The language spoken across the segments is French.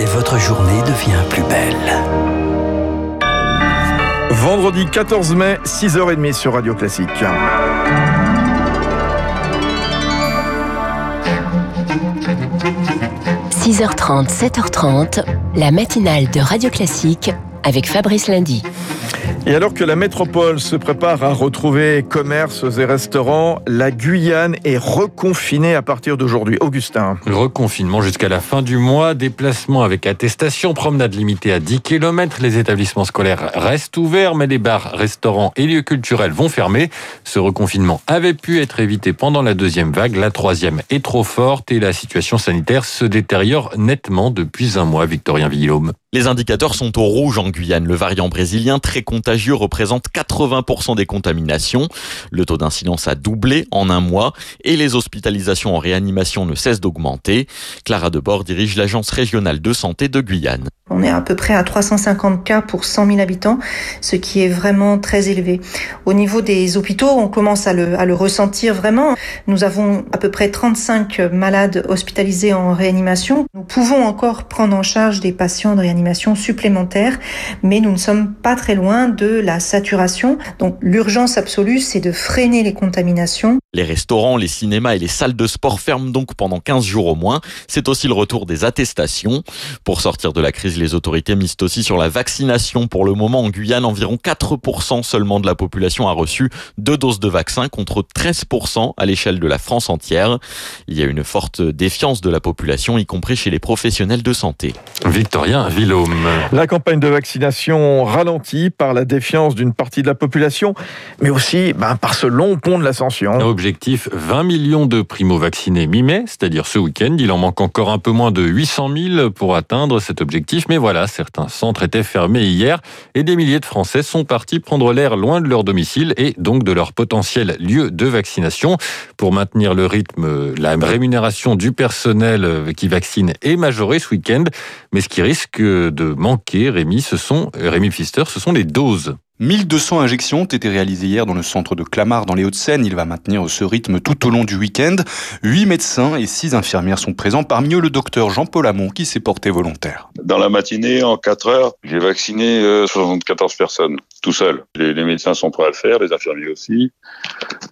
et votre journée devient plus belle. Vendredi 14 mai, 6h30 sur Radio Classique. – 6h30, 7h30, la matinale de Radio Classique avec Fabrice Lundy. Et alors que la métropole se prépare à retrouver commerces et restaurants, la Guyane est reconfinée à partir d'aujourd'hui. Augustin. Reconfinement jusqu'à la fin du mois, déplacement avec attestation, promenade limitée à 10 km. Les établissements scolaires restent ouverts, mais les bars, restaurants et lieux culturels vont fermer. Ce reconfinement avait pu être évité pendant la deuxième vague. La troisième est trop forte et la situation sanitaire se détériore nettement depuis un mois. Victorien Villaume. Les indicateurs sont au rouge en Guyane. Le variant brésilien très contagieux représente 80% des contaminations. Le taux d'incidence a doublé en un mois et les hospitalisations en réanimation ne cessent d'augmenter. Clara Debord dirige l'agence régionale de santé de Guyane. On est à peu près à 350 cas pour 100 000 habitants, ce qui est vraiment très élevé. Au niveau des hôpitaux, on commence à le, ressentir vraiment. Nous avons à peu près 35 malades hospitalisés en réanimation. Nous pouvons encore prendre en charge des patients de réanimation supplémentaires, mais nous ne sommes pas très loin de la saturation. Donc l'urgence absolue, c'est de freiner les contaminations. Les restaurants, les cinémas et les salles de sport ferment donc pendant 15 jours au moins. C'est aussi le retour des attestations. Pour sortir de la crise, les autorités misent aussi sur la vaccination. Pour le moment, en Guyane, environ 4% seulement de la population a reçu deux doses de vaccin contre 13% à l'échelle de la France entière. Il y a une forte défiance de la population, y compris chez les professionnels de santé. Victorien Villaume. La campagne de vaccination ralentie par la défiance d'une partie de la population, mais aussi ben, par ce long pont de l'ascension objectif 20 millions de primo-vaccinés mi-mai, c'est-à-dire ce week-end. Il en manque encore un peu moins de 800 000 pour atteindre cet objectif. Mais voilà, certains centres étaient fermés hier et des milliers de Français sont partis prendre l'air loin de leur domicile et donc de leur potentiel lieu de vaccination. Pour maintenir le rythme, la rémunération du personnel qui vaccine est majorée ce week-end. Mais ce qui risque de manquer, Rémi, ce sont, Rémi Pfister, ce sont les doses. 1200 injections ont été réalisées hier dans le centre de Clamart dans les Hauts-de-Seine. Il va maintenir ce rythme tout au long du week-end. Huit médecins et six infirmières sont présents, parmi eux le docteur Jean-Paul Hamon qui s'est porté volontaire. Dans la matinée, en 4 heures, j'ai vacciné 74 euh, personnes, tout seul. Les, médecins sont prêts à le faire, les infirmiers aussi,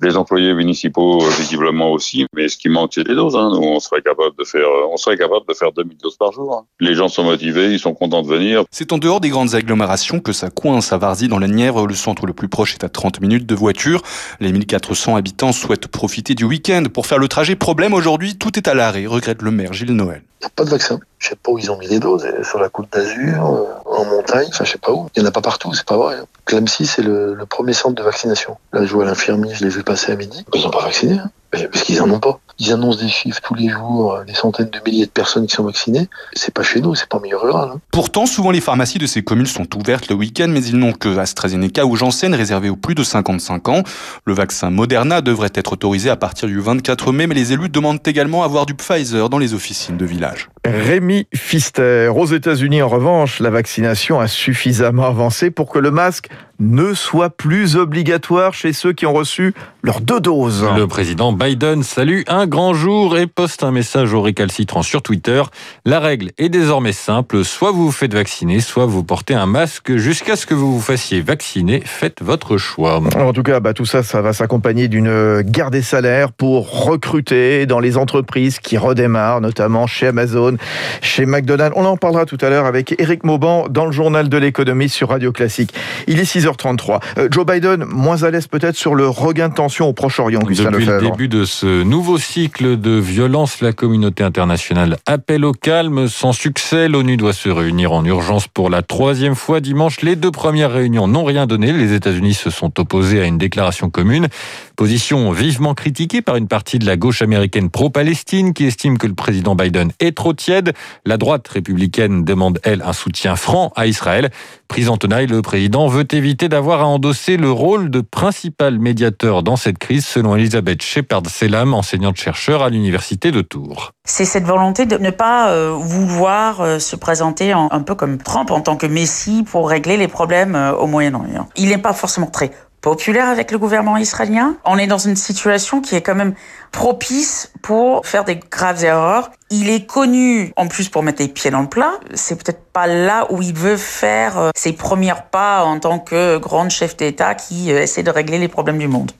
les employés municipaux euh, visiblement aussi. Mais ce qui manque, c'est des doses. Hein. Nous, on serait capable de faire, euh, on serait capable de faire 2000 doses par jour. Hein. Les gens sont motivés, ils sont contents de venir. C'est en dehors des grandes agglomérations que ça coince à Varzy dans la le centre le plus proche est à 30 minutes de voiture. Les 1400 habitants souhaitent profiter du week-end pour faire le trajet. Problème aujourd'hui, tout est à l'arrêt, regrette le maire Gilles Noël. Il n'y a pas de vaccin. Je sais pas où ils ont mis les doses, sur la côte d'Azur, euh, en montagne, enfin je sais pas où. Il n'y en a pas partout, c'est pas vrai. Clamcy, c'est le, premier centre de vaccination. Là, je vois l'infirmier, je l'ai vu passer à midi. Ils n'ont pas vacciné, hein. parce qu'ils en ont pas. Ils annoncent des chiffres tous les jours, euh, des centaines de milliers de personnes qui sont vaccinées. C'est pas chez nous, c'est pas en milieu rural. Hein. Pourtant, souvent les pharmacies de ces communes sont ouvertes le week-end, mais ils n'ont que AstraZeneca ou Janssen réservé aux plus de 55 ans. Le vaccin Moderna devrait être autorisé à partir du 24 mai, mais les élus demandent également à avoir du Pfizer dans les officines de village. Rémi Fister. Aux États-Unis, en revanche, la vaccination a suffisamment avancé pour que le masque ne soit plus obligatoire chez ceux qui ont reçu leurs deux doses. Le président Biden salue un grand jour et poste un message au récalcitrant sur Twitter. La règle est désormais simple, soit vous vous faites vacciner, soit vous portez un masque jusqu'à ce que vous vous fassiez vacciner. Faites votre choix. En tout cas, bah, tout ça, ça va s'accompagner d'une guerre des salaires pour recruter dans les entreprises qui redémarrent, notamment chez Amazon, chez McDonald's. On en parlera tout à l'heure avec Eric Mauban dans le journal de l'économie sur Radio Classique. Il est 6 33 euh, Joe Biden, moins à l'aise peut-être sur le regain de tension au Proche-Orient. Depuis le début de ce nouveau cycle de violence, la communauté internationale appelle au calme. Sans succès, l'ONU doit se réunir en urgence pour la troisième fois dimanche. Les deux premières réunions n'ont rien donné. Les États-Unis se sont opposés à une déclaration commune. Position vivement critiquée par une partie de la gauche américaine pro-Palestine qui estime que le président Biden est trop tiède. La droite républicaine demande, elle, un soutien franc à Israël. Pris en tenaille, le président veut éviter d'avoir à endosser le rôle de principal médiateur dans cette crise, selon Elisabeth Shepard-Selam, enseignante-chercheur à l'université de Tours. C'est cette volonté de ne pas euh, vouloir euh, se présenter un peu comme Trump en tant que messie pour régler les problèmes euh, au Moyen-Orient. Il n'est pas forcément très populaire avec le gouvernement israélien. On est dans une situation qui est quand même propice pour faire des graves erreurs. Il est connu en plus pour mettre les pieds dans le plat. C'est peut-être pas là où il veut faire euh, ses premiers pas en tant que grand chef d'État qui euh, essaie de régler les problèmes du monde.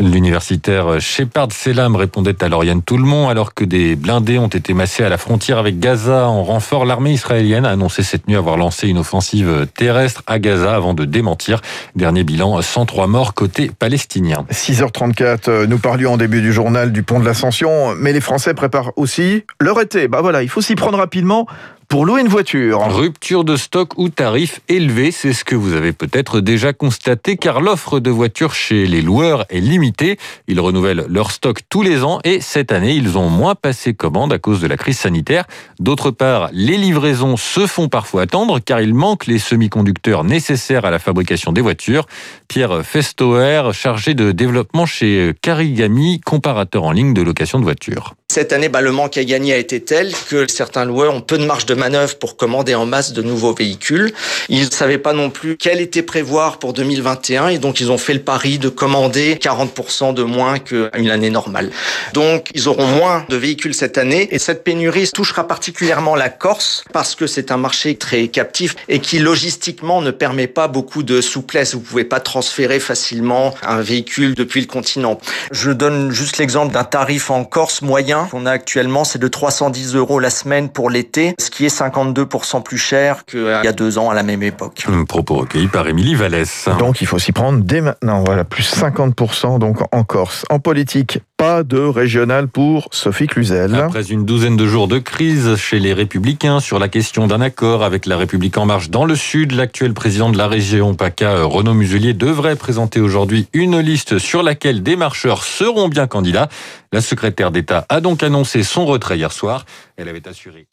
L'universitaire Shepard Selam répondait à Lauriane Tout-le-Monde alors que des blindés ont été massés à la frontière avec Gaza en renfort. L'armée israélienne a annoncé cette nuit avoir lancé une offensive terrestre à Gaza avant de démentir. Dernier bilan, 103 morts côté palestinien. 6h34, nous parlions en début du journal du pont de l'Ascension, mais les Français préparent aussi leur été. Bah voilà, il faut s'y prendre rapidement pour louer une voiture. Rupture de stock ou tarif élevé, c'est ce que vous avez peut-être déjà constaté car l'offre de voitures chez les loueurs est limitée. Ils renouvellent leur stock tous les ans et cette année, ils ont moins passé commande à cause de la crise sanitaire. D'autre part, les livraisons se font parfois attendre car il manque les semi-conducteurs nécessaires à la fabrication des voitures. Pierre Festoer, chargé de développement chez Carigami, comparateur en ligne de location de voitures. Cette année, bah, le manque à gagner a été tel que certains loueurs ont peu de marge de manœuvre pour commander en masse de nouveaux véhicules. Ils ne savaient pas non plus quel était prévoir pour 2021 et donc ils ont fait le pari de commander 40% de moins qu'une année normale. Donc ils auront moins de véhicules cette année et cette pénurie touchera particulièrement la Corse parce que c'est un marché très captif et qui logistiquement ne permet pas beaucoup de souplesse. Vous pouvez pas transférer facilement un véhicule depuis le continent. Je donne juste l'exemple d'un tarif en Corse moyen qu'on a actuellement, c'est de 310 euros la semaine pour l'été, ce qui est 52% plus cher qu'il y a deux ans à la même époque. Un propos recueilli par Émilie Vallès. Donc il faut s'y prendre dès maintenant. Voilà, plus 50% donc en Corse. En politique, de régional pour Sophie Cluzel. Après une douzaine de jours de crise chez les Républicains sur la question d'un accord avec la République en marche dans le Sud, l'actuel président de la région PACA, Renaud Muselier, devrait présenter aujourd'hui une liste sur laquelle des marcheurs seront bien candidats. La secrétaire d'État a donc annoncé son retrait hier soir. Elle avait assuré